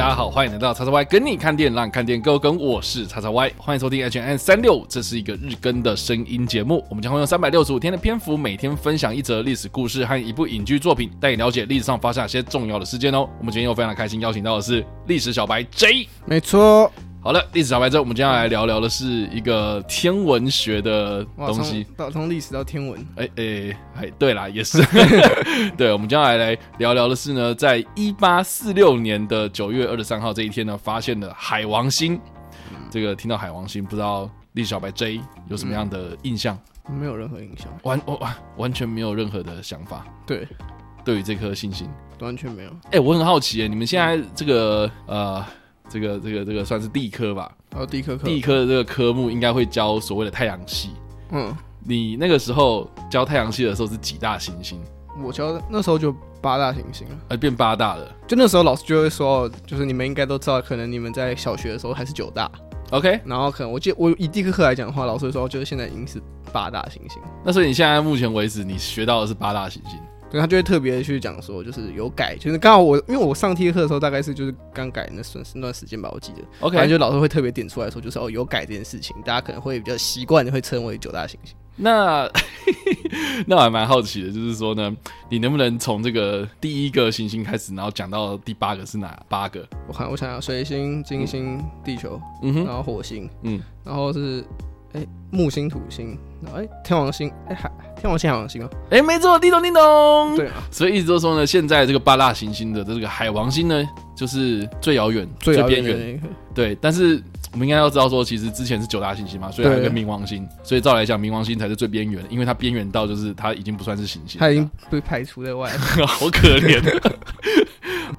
大家好，欢迎来到叉叉 Y 跟你看店，让看店哥跟。我是叉叉 Y，欢迎收听 H N 三六五，这是一个日更的声音节目。我们将会用三百六十五天的篇幅，每天分享一则历史故事和一部影剧作品，带你了解历史上发生哪些重要的事件哦。我们今天又非常开心，邀请到的是历史小白 J。没错。好了，历史小白 J，我们今天要来聊聊的是一个天文学的东西。到从历史到天文，哎哎哎，对啦，也是。对，我们接下来来聊聊的是呢，在一八四六年的九月二十三号这一天呢，发现了海王星。嗯、这个听到海王星，不知道历史小白 J 有什么样的印象？嗯、没有任何印象，完完完全没有任何的想法。对，对于这颗星星，完全没有。哎，我很好奇，你们现在这个呃。这个这个这个算是地科吧？哦，地科科，地科的这个科目应该会教所谓的太阳系。嗯，你那个时候教太阳系的时候是几大行星？我教那时候就八大行星了，呃，变八大了。就那时候老师就会说，就是你们应该都知道，可能你们在小学的时候还是九大。OK，然后可能我记得我以地科课来讲的话，老师会说就是现在已经是八大行星。那所以你现在目前为止你学到的是八大行星？对，他就会特别去讲说，就是有改，就是刚好我因为我上体育课的时候，大概是就是刚改那段那段时间吧，我记得。OK，反正就老师会特别点出来说，就是哦有改这件事情，大家可能会比较习惯的会称为九大行星。那 那我还蛮好奇的，就是说呢，你能不能从这个第一个行星开始，然后讲到第八个是哪八个？我看我想想，水星、金星、嗯、地球，嗯哼，然后火星，嗯，然后是哎木星、土星，哎天王星，哎海。天王星、海王星哦，哎，没错，叮咚叮咚，对啊，所以一直都说呢，现在这个八大行星的这个海王星呢，就是最遥远、最边缘，对。但是我们应该要知道说，其实之前是九大行星嘛，所以还有个冥王星，所以照来讲，冥王星才是最边缘，因为它边缘到就是它已经不算是行星，它已经被排除在外了，好可怜。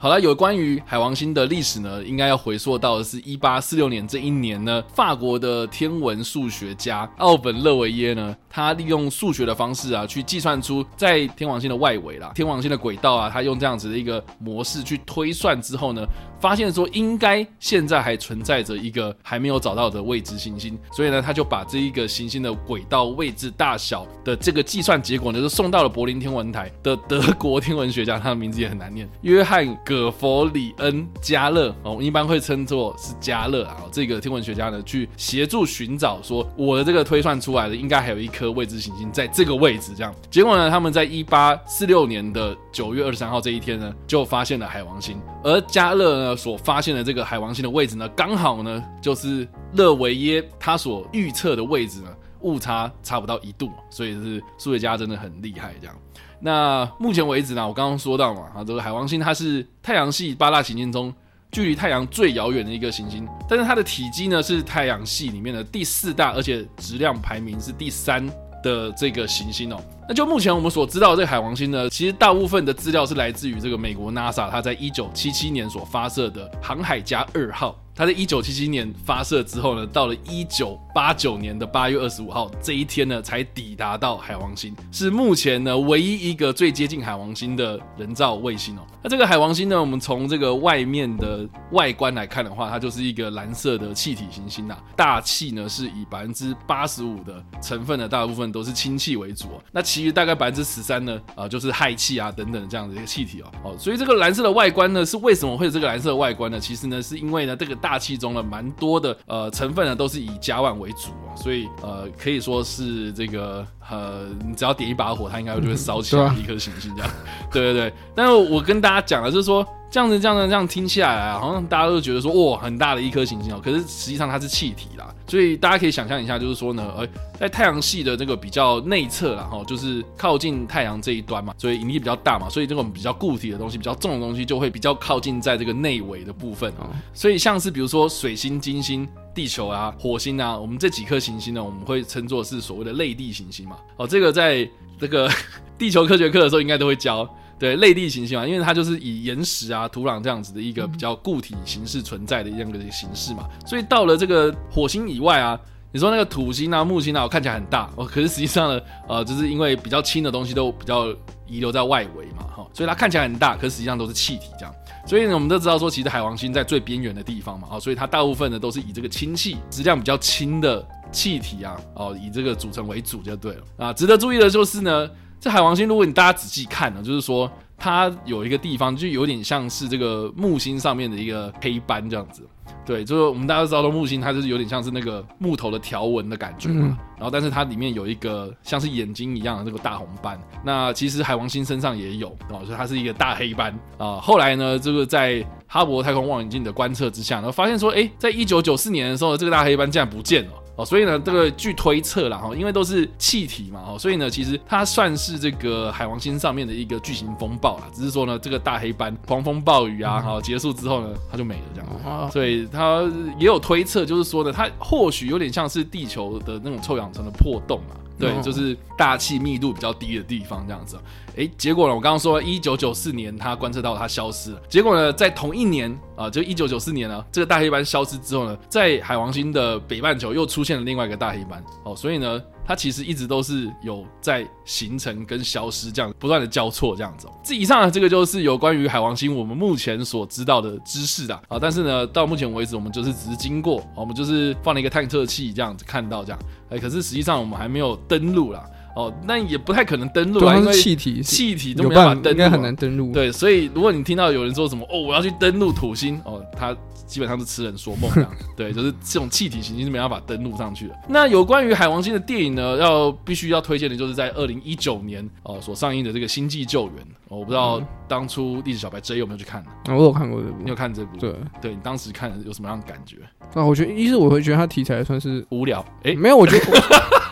好了，有关于海王星的历史呢，应该要回溯到的是一八四六年这一年呢，法国的天文数学家奥本勒维耶呢，他利用数学的方式啊，去计算出在天王星的外围啦，天王星的轨道啊，他用这样子的一个模式去推算之后呢，发现说应该现在还存在着一个还没有找到的未知行星，所以呢，他就把这一个行星的轨道位置大小的这个计算结果呢，就送到了柏林天文台的德国天文学家，他的名字也很难念，约翰。葛弗里恩加勒哦，我们一般会称作是加勒啊。这个天文学家呢，去协助寻找说，我的这个推算出来的应该还有一颗颗未知行星在这个位置。这样，结果呢，他们在一八四六年的九月二十三号这一天呢，就发现了海王星。而加勒呢所发现的这个海王星的位置呢，刚好呢就是勒维耶他所预测的位置呢，误差差不到一度，所以是数学家真的很厉害这样。那目前为止呢，我刚刚说到嘛，啊，这个海王星它是太阳系八大行星中距离太阳最遥远的一个行星，但是它的体积呢是太阳系里面的第四大，而且质量排名是第三的这个行星哦。那就目前我们所知道的这个海王星呢，其实大部分的资料是来自于这个美国 NASA，它在一九七七年所发射的航海家二号。它在一九七七年发射之后呢，到了一九八九年的八月二十五号这一天呢，才抵达到海王星，是目前呢唯一一个最接近海王星的人造卫星哦。那这个海王星呢，我们从这个外面的外观来看的话，它就是一个蓝色的气体行星呐。大气呢是以百分之八十五的成分呢，大部分都是氢气为主哦。那其余大概百分之十三呢，啊就是氦气啊等等这样的一个气体哦。哦，所以这个蓝色的外观呢，是为什么会有这个蓝色的外观呢？其实呢，是因为呢这个大气中呢蛮多的呃成分呢都是以甲烷为主啊，所以呃可以说是这个呃你只要点一把火，它应该就会烧起来一颗行星这样。对对对，但是我跟大家讲的就是说。这样子，这样子，这样听起来啊，好像大家都觉得说，哇，很大的一颗行星哦。可是实际上它是气体啦，所以大家可以想象一下，就是说呢，呃，在太阳系的这个比较内侧啦，哈，就是靠近太阳这一端嘛，所以引力比较大嘛，所以这种比较固体的东西，比较重的东西就会比较靠近在这个内围的部分哦。所以像是比如说水星、金星、地球啊、火星啊，我们这几颗行星呢，我们会称作是所谓的类地行星嘛。哦，这个在这个 地球科学课的时候应该都会教。对，类地行星嘛，因为它就是以岩石啊、土壤这样子的一个比较固体形式存在的一样的形式嘛，所以到了这个火星以外啊，你说那个土星啊、木星啊，我看起来很大哦，可是实际上呢，呃，就是因为比较轻的东西都比较遗留在外围嘛，哈，所以它看起来很大，可是实际上都是气体这样。所以呢，我们都知道说，其实海王星在最边缘的地方嘛，哦，所以它大部分呢都是以这个氢气质量比较轻的气体啊，哦，以这个组成为主就对了啊。值得注意的就是呢。这海王星，如果你大家仔细看呢，就是说它有一个地方就有点像是这个木星上面的一个黑斑这样子。对，就是我们大家都知道的木星，它就是有点像是那个木头的条纹的感觉嘛。嗯、然后，但是它里面有一个像是眼睛一样的那个大红斑。那其实海王星身上也有哦，所以它是一个大黑斑啊、呃。后来呢，这个在哈勃太空望远镜的观测之下，然后发现说，哎，在一九九四年的时候，这个大黑斑竟然不见了。哦，所以呢，这个据推测啦，哈，因为都是气体嘛，哦，所以呢，其实它算是这个海王星上面的一个巨型风暴啦。只是说呢，这个大黑斑狂风暴雨啊，哈，结束之后呢，它就没了这样子。所以它也有推测，就是说呢，它或许有点像是地球的那种臭氧层的破洞嘛。对，就是大气密度比较低的地方这样子。诶，结果呢，我刚刚说一九九四年他观测到它消失了。结果呢，在同一年啊，就一九九四年呢，这个大黑斑消失之后呢，在海王星的北半球又出现了另外一个大黑斑。哦，所以呢，它其实一直都是有在形成跟消失这样不断的交错这样子。这以上呢，这个就是有关于海王星我们目前所知道的知识的啊。但是呢，到目前为止，我们就是只是经过，我们就是放了一个探测器这样子看到这样。哎，可是实际上我们还没有登陆啦。哦，那也不太可能登录啊，因为气体气体都没办法登陆，应该很难登录。对，所以如果你听到有人说什么哦，我要去登录土星，哦，他基本上是痴人说梦这样。对，就是这种气体行星是没办法登录上去的。那有关于海王星的电影呢，要必须要推荐的就是在二零一九年哦所上映的这个《星际救援》。哦，我不知道当初历史小白 J 有没有去看？啊，我有看过这部，你有看这部？对，对你当时看有什么样的感觉？啊，我觉得一是我会觉得它题材算是无聊，哎，没有，我觉得。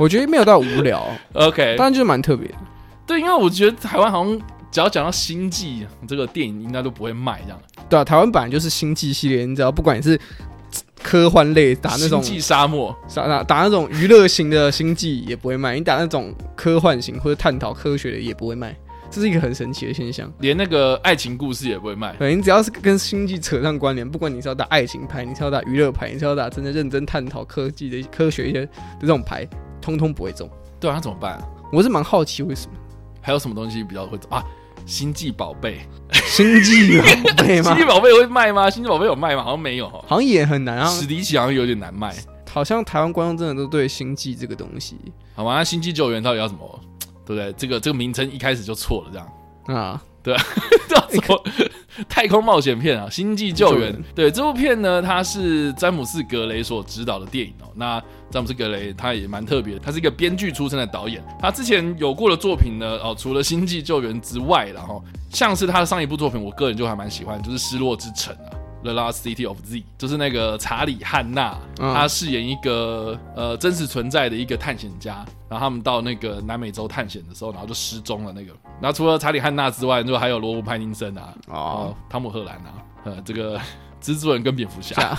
我觉得没有到无聊，OK，当然就是蛮特别的。对，因为我觉得台湾好像只要讲到星际这个电影，应该都不会卖这样。对啊，台湾本来就是星际系列，你知道，不管你是科幻类打那种星际沙漠，打打那种娱乐型的星际也不会卖，你打那种科幻型或者探讨科学的也不会卖，这是一个很神奇的现象。连那个爱情故事也不会卖。对，你只要是跟星际扯上关联，不管你是要打爱情牌，你是要打娱乐牌，你是要打真的认真探讨科技的科学一些的这种牌。通通不会中，对啊，那怎么办啊？我是蛮好奇为什么，还有什么东西比较会中啊？星际宝贝，星际宝贝吗？星际宝贝会卖吗？星际宝贝有卖吗？好像没有，好像也很难啊。史迪奇好像有点难卖，好像台湾观众真的都对星际这个东西，好吗？那星际救援到底要什么？对不对？这个这个名称一开始就错了，这样啊。对，叫什么 太空冒险片啊？《星际救援》对，这部片呢，它是詹姆斯·格雷所执导的电影哦。那詹姆斯·格雷他也蛮特别的，他是一个编剧出身的导演。他之前有过的作品呢，哦，除了《星际救援》之外，然后像是他的上一部作品，我个人就还蛮喜欢，就是《失落之城》啊。The Last City of Z，就是那个查理汉纳，他饰演一个呃真实存在的一个探险家，然后他们到那个南美洲探险的时候，然后就失踪了那个。然后除了查理汉纳之外，就还有罗伯·派丁森啊，哦，汤姆·赫兰啊，呃，这个。蜘蛛人跟蝙蝠侠，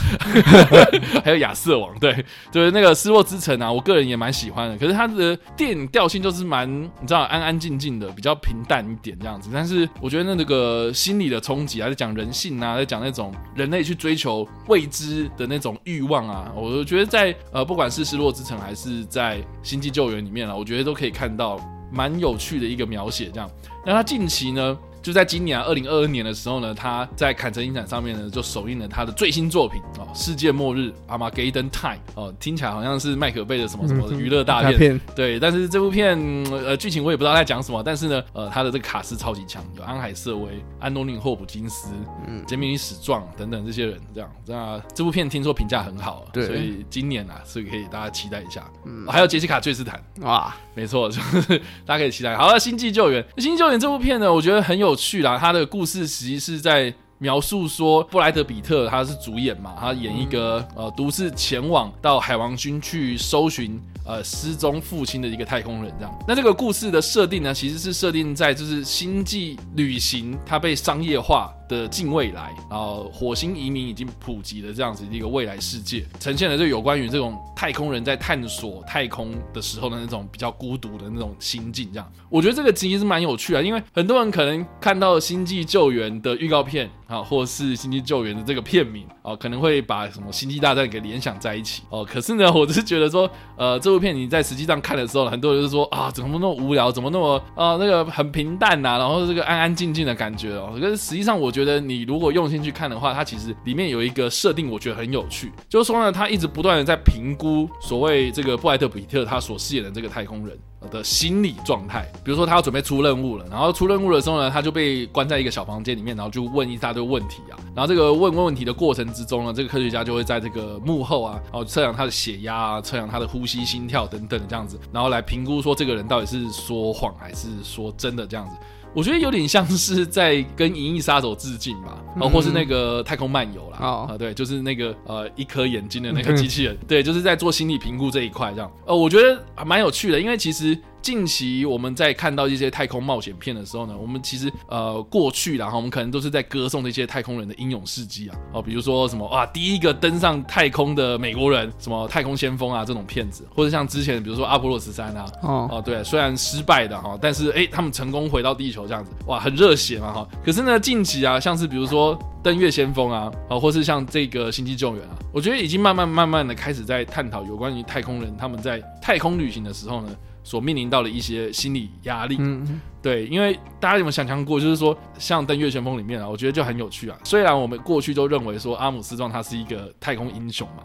还有亚瑟王，对，就是那个失落之城啊，我个人也蛮喜欢的。可是他的电影调性就是蛮，你知道，安安静静的，比较平淡一点这样子。但是我觉得那个心理的冲击啊，在讲人性啊，在讲那种人类去追求未知的那种欲望啊，我觉得在呃，不管是失落之城还是在星际救援里面啊，我觉得都可以看到蛮有趣的一个描写。这样，那他近期呢？就在今年啊，二零二二年的时候呢，他在坎城影展上面呢，就首映了他的最新作品哦，《世界末日 Armageddon Time》哦，听起来好像是麦克贝的什么什么娱乐大片，对。但是这部片呃剧情我也不知道在讲什么，但是呢，呃，他的这个卡斯超级强，有安海瑟薇、安东尼·霍普金斯、嗯、杰米·史壮等等这些人，这样。那这部片听说评价很好，对，所以今年啊，所以可以大家期待一下。嗯，还有杰西卡·崔斯坦，哇，没错，就是 大家可以期待。好了，《星际救援》，《星际救援》这部片呢，我觉得很有。有趣啦，他的故事其实是在描述说，布莱德比特他是主演嘛，他演一个呃独自前往到海王星去搜寻呃失踪父亲的一个太空人这样。那这个故事的设定呢，其实是设定在就是星际旅行它被商业化的近未来，然后火星移民已经普及的这样子的一个未来世界，呈现了就有关于这种太空人在探索太空的时候的那种比较孤独的那种心境。这样，我觉得这个其实是蛮有趣的，因为很多人可能看到《星际救援》的预告片啊，或是《星际救援》的这个片名啊，可能会把什么《星际大战》给联想在一起哦。可是呢，我只是觉得说，呃，这部片你在实际上看的时候，很多人就说啊，怎么那么无聊，怎么那么啊那个很平淡呐，然后这个安安静静的感觉哦。可是实际上，我觉得你如果用心去看的话，它其实里面有一个设定，我觉得很有趣。就是说呢，他一直不断的在评估所谓这个布莱德比特他所饰演的这个太空人的心理状态。比如说他要准备出任务了，然后出任务的时候呢，他就被关在一个小房间里面，然后就问一大堆问题啊。然后这个问问问题的过程之中呢，这个科学家就会在这个幕后啊，然后测量他的血压啊，测量他的呼吸、心跳等等这样子，然后来评估说这个人到底是说谎还是说真的这样子。我觉得有点像是在跟《银翼杀手》致敬吧，哦，或是那个《太空漫游》啦，啊、嗯，对，就是那个呃一颗眼睛的那个机器人，对，就是在做心理评估这一块这样。呃，我觉得还蛮有趣的，因为其实。近期我们在看到一些太空冒险片的时候呢，我们其实呃过去然后我们可能都是在歌颂这些太空人的英勇事迹啊，哦，比如说什么哇，第一个登上太空的美国人，什么太空先锋啊这种片子，或者像之前比如说阿波罗十三啊，哦哦对，虽然失败的哈，但是哎他们成功回到地球这样子，哇，很热血嘛哈。可是呢，近期啊，像是比如说登月先锋啊，啊，或是像这个星际救援啊，我觉得已经慢慢慢慢的开始在探讨有关于太空人他们在太空旅行的时候呢。所面临到的一些心理压力，嗯，对，因为大家有没有想象过，就是说像《登月先锋》里面啊，我觉得就很有趣啊。虽然我们过去都认为说阿姆斯壮他是一个太空英雄嘛，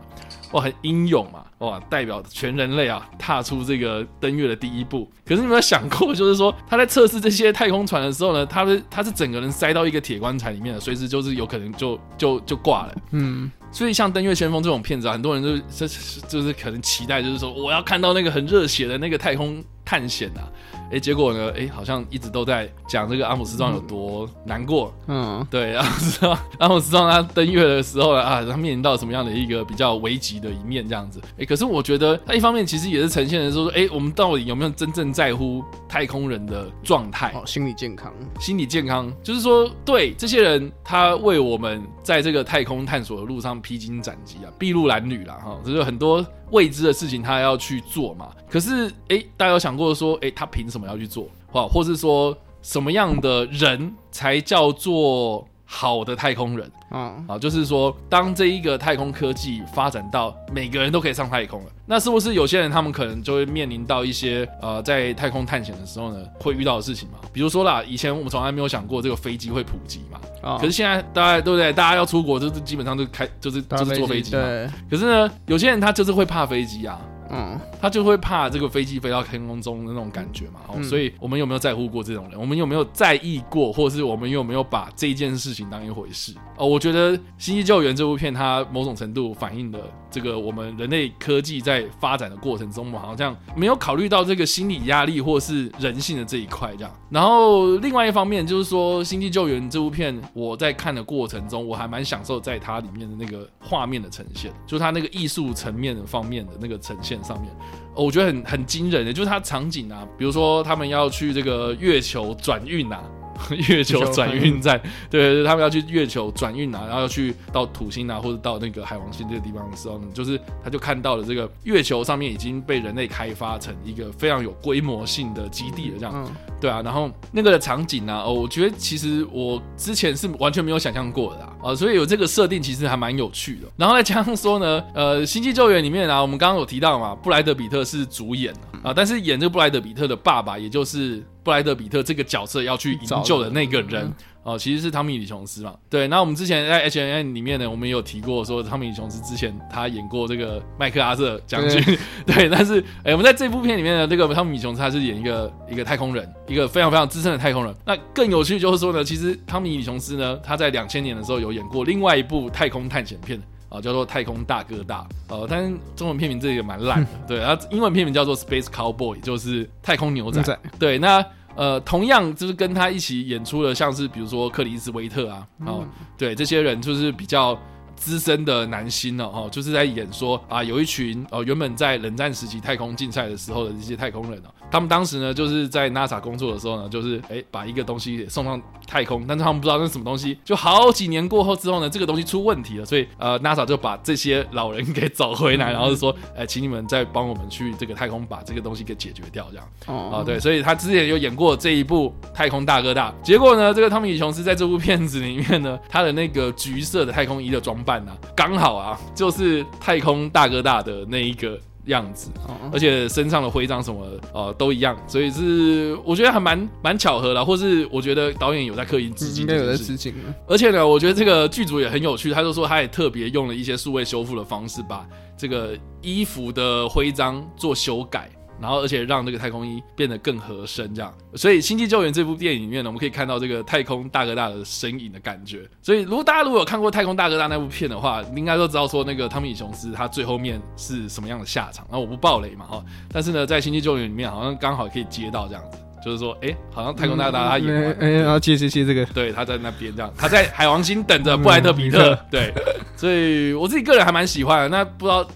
哇，很英勇嘛，哇，代表全人类啊踏出这个登月的第一步。可是你有没有想过，就是说他在测试这些太空船的时候呢，他是他是整个人塞到一个铁棺材里面的，随时就是有可能就就就挂了，嗯。所以像《登月先锋》这种片子啊，很多人就就是就是可能期待，就是说我要看到那个很热血的那个太空探险啊。哎，结果呢？哎，好像一直都在讲这个阿姆斯壮有多难过。嗯，对，阿姆斯壮，阿姆斯壮他登月的时候呢，啊，他面临到什么样的一个比较危急的一面？这样子。哎，可是我觉得他一方面其实也是呈现的说，哎，我们到底有没有真正在乎太空人的状态？哦，心理健康，心理健康，就是说，对这些人，他为我们在这个太空探索的路上披荆斩棘啊，筚路蓝缕啦，哈，就是很多。未知的事情他要去做嘛？可是，诶，大家有想过说，诶，他凭什么要去做？或或是说什么样的人才叫做好的太空人？啊啊，就是说，当这一个太空科技发展到每个人都可以上太空了，那是不是有些人他们可能就会面临到一些呃，在太空探险的时候呢，会遇到的事情嘛？比如说啦，以前我们从来没有想过这个飞机会普及嘛。啊可是现在大家对不对？大家要出国就是基本上就开就是就是坐飞机嘛。对。可是呢，有些人他就是会怕飞机啊。嗯，他就会怕这个飞机飞到天空中的那种感觉嘛，哦，所以我们有没有在乎过这种人？我们有没有在意过，或是我们有没有把这件事情当一回事？哦，我我觉得《星际救援》这部片，它某种程度反映了这个我们人类科技在发展的过程中，嘛好像没有考虑到这个心理压力或是人性的这一块，这样。然后另外一方面就是说，《星际救援》这部片，我在看的过程中，我还蛮享受在它里面的那个画面的呈现，就它那个艺术层面的方面的那个呈现。上面，我觉得很很惊人的，就是它场景啊，比如说他们要去这个月球转运啊。月球转运站，对，对，对，他们要去月球转运啊，然后要去到土星啊，或者到那个海王星这个地方的时候呢，就是他就看到了这个月球上面已经被人类开发成一个非常有规模性的基地了，这样，对啊，然后那个的场景呢，哦，我觉得其实我之前是完全没有想象过的啊，呃，所以有这个设定其实还蛮有趣的。然后再加上说呢，呃，星际救援里面啊，我们刚刚有提到嘛，布莱德比特是主演啊，但是演这个布莱德比特的爸爸，也就是。布莱德比特这个角色要去营救的那个人哦，其实是汤米李琼斯嘛。对，那我们之前在 H N N 里面呢，我们也有提过说汤米李琼斯之前他演过这个麦克阿瑟将军。对，但是哎、欸，我们在这部片里面呢，这个汤米李琼斯他是演一个一个太空人，一个非常非常资深的太空人。那更有趣就是说呢，其实汤米李琼斯呢，他在两千年的时候有演过另外一部太空探险片啊，叫做《太空大哥大》呃，但是中文片名这个蛮烂的。对，然后英文片名叫做《Space Cowboy》，就是太空牛仔。对，那。呃，同样就是跟他一起演出的，像是比如说克里斯威特啊，哦，对，这些人就是比较资深的男星了，哦，就是在演说啊，有一群哦，原本在冷战时期太空竞赛的时候的这些太空人哦。他们当时呢，就是在 NASA 工作的时候呢，就是哎，把一个东西给送上太空，但是他们不知道那是什么东西。就好几年过后之后呢，这个东西出问题了，所以呃，NASA 就把这些老人给找回来，然后就说，哎，请你们再帮我们去这个太空把这个东西给解决掉，这样。哦，哦，对，所以他之前有演过这一部《太空大哥大》，结果呢，这个汤米·李琼斯在这部片子里面呢，他的那个橘色的太空衣的装扮呢、啊，刚好啊，就是太空大哥大的那一个。样子，而且身上的徽章什么的，呃，都一样，所以是我觉得还蛮蛮巧合的，或是我觉得导演有在刻意致敬，应该有在致敬。而且呢，我觉得这个剧组也很有趣，他就说他也特别用了一些数位修复的方式，把这个衣服的徽章做修改。然后而且让这个太空衣变得更合身，这样。所以《星际救援》这部电影里面呢，我们可以看到这个太空大哥大的身影的感觉。所以如果大家如果有看过《太空大哥大》那部片的话，应该都知道说那个汤米·琼斯他最后面是什么样的下场。那我不爆雷嘛哈，但是呢，在《星际救援》里面好像刚好可以接到这样子，就是说，哎，好像太空大哥大他演完，哎，然后接接接这个，对，他在那边这样，他在海王星等着布莱特比特，对，所以我自己个人还蛮喜欢的。那不知道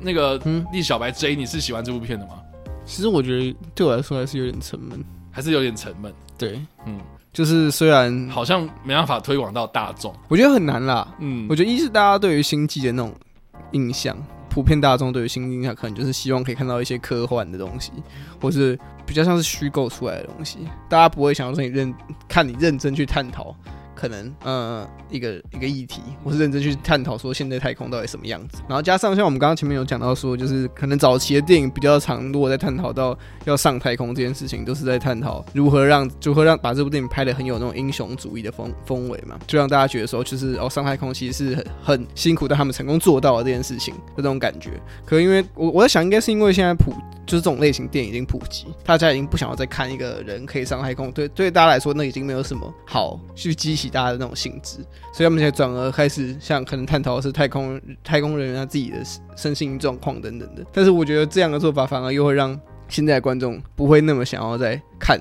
那个栗小白 J，你是喜欢这部片的吗？其实我觉得对我来说还是有点沉闷，还是有点沉闷。对，嗯，就是虽然好像没办法推广到大众，我觉得很难啦。嗯，我觉得一是大家对于星际的那种印象，普遍大众对于星际印象可能就是希望可以看到一些科幻的东西，或是比较像是虚构出来的东西，大家不会想要说你认看你认真去探讨。可能呃一个一个议题，我是认真去探讨说现在太空到底什么样子，然后加上像我们刚刚前面有讲到说，就是可能早期的电影比较长，如果在探讨到要上太空这件事情，都是在探讨如何让如何让把这部电影拍得很有那种英雄主义的风风味嘛，就让大家觉得说就是哦上太空其实是很很辛苦，但他们成功做到了这件事情的这种感觉。可因为我我在想，应该是因为现在普就是这种类型电影已经普及，大家已经不想要再看一个人可以上太空，对对大家来说那已经没有什么好去激起大家的那种兴致，所以他们才转而开始像可能探讨的是太空太空人员他自己的身心状况等等的。但是我觉得这样的做法反而又会让现在的观众不会那么想要再看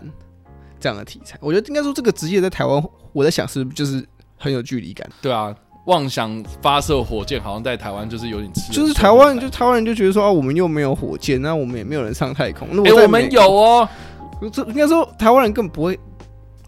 这样的题材。我觉得应该说这个职业在台湾，我在想是不是就是很有距离感。对啊，妄想发射火箭好像在台湾就是有点吃，就是台湾就台湾人就觉得说啊，我们又没有火箭，那我们也没有人上太空。哎、欸，我们有哦，这应该说台湾人根本不会。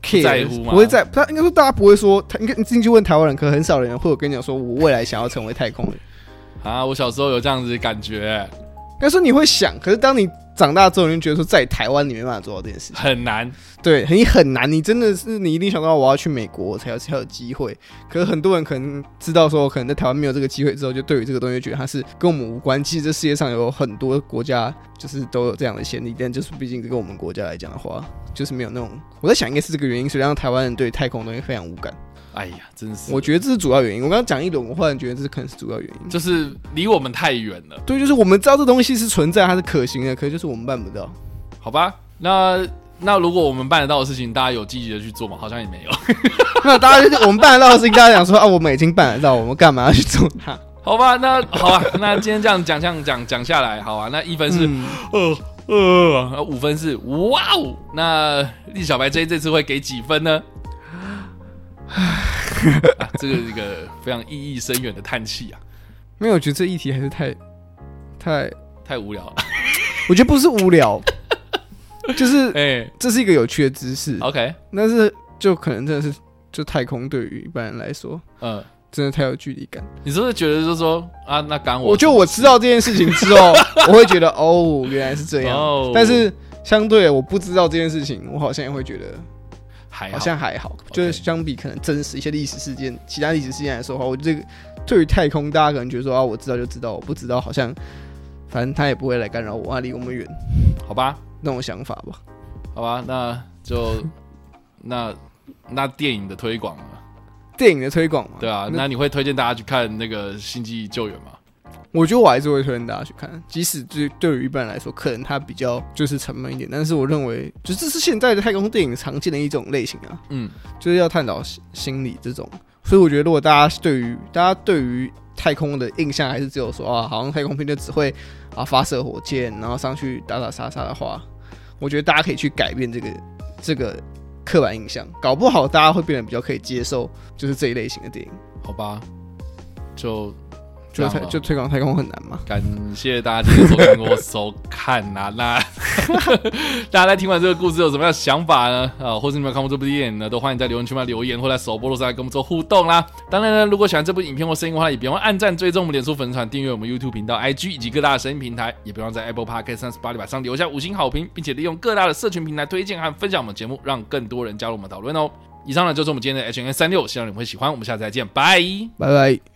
不在乎吗？不会在，他应该说大家不会说，他应该你进去问台湾人，可很少人会有跟你讲说，我未来想要成为太空人 啊。我小时候有这样子的感觉，应该说你会想，可是当你长大之后，你就觉得说在台湾你没办法做到这件事情，很难。对，你很难。你真的是你一定想到我要去美国才有才有机会。可是很多人可能知道说，可能在台湾没有这个机会之后，就对于这个东西觉得它是跟我们无关。其实这世界上有很多国家就是都有这样的先例，但就是毕竟这个我们国家来讲的话。就是没有那种，我在想应该是这个原因，所以让台湾人对太空的东西非常无感。哎呀，真是！我觉得这是主要原因。我刚刚讲一轮，我忽然觉得这是可能是主要原因，就是离我们太远了。对，就是我们知道这东西是存在，它是可行的，可是就是我们办不到。好吧，那那如果我们办得到的事情，大家有积极的去做吗？好像也没有。那大家就是我们办得到的事情，大家讲说啊，我们已经办得到，我们干嘛要去做它？好吧，那好吧，那今天这样讲，这样讲讲下来，好吧，那一分是呃。呃，五分是哇哦，那栗小白 J 这次会给几分呢？啊、这个是一个非常意义深远的叹气啊！没有，我觉得这议题还是太太太无聊了。我觉得不是无聊，就是哎，欸、这是一个有趣的知识。OK，但是就可能真的是，就太空对于一般人来说，嗯。真的太有距离感，你是不是觉得就是说啊，那刚我，我就我知道这件事情之后，我会觉得哦，原来是这样。Oh. 但是相对我不知道这件事情，我好像也会觉得还好像还好。就是相比可能真实一些历史事件，其他历史事件来说的话，我这个对于太空，大家可能觉得说啊，我知道就知道，我不知道好像反正他也不会来干扰我，啊，离我们远，好吧？那种想法吧，好吧？那就那那电影的推广。电影的推广嘛，对啊，那你会推荐大家去看那个《星际救援》吗？我觉得我还是会推荐大家去看，即使对对于一般人来说，可能它比较就是沉闷一点，但是我认为，就这是现在的太空电影常见的一种类型啊，嗯，就是要探讨心理这种，所以我觉得如果大家对于大家对于太空的印象还是只有说啊，好像太空片就只会啊发射火箭，然后上去打打杀杀的话，我觉得大家可以去改变这个 这个。刻板印象，搞不好大家会变得比较可以接受，就是这一类型的电影，好吧？就。就就推广太空很难吗？感谢大家今天收听我收看啊！那 大家在听完这个故事有什么样的想法呢？啊，或是你们看过这部电影呢？都欢迎在留言区里留言，或在首播的时候来跟我们做互动啦。当然呢，如果喜欢这部影片或声音的话，也别忘按赞、追踪我们脸书粉丝团、订阅我们 YouTube 频道、IG 以及各大的声音平台，也别忘在 Apple Podcast 三十八里板上留下五星好评，并且利用各大的社群平台推荐和分享我们节目，让更多人加入我们讨论哦。以上呢就是我们今天的 H N 三六，希望你们会喜欢。我们下次再见，拜拜拜。